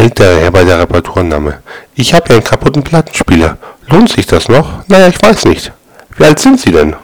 ältere Herr bei der Reparaturnahme. Ich habe ja einen kaputten Plattenspieler. Lohnt sich das noch? Naja, ich weiß nicht. Wie alt sind Sie denn?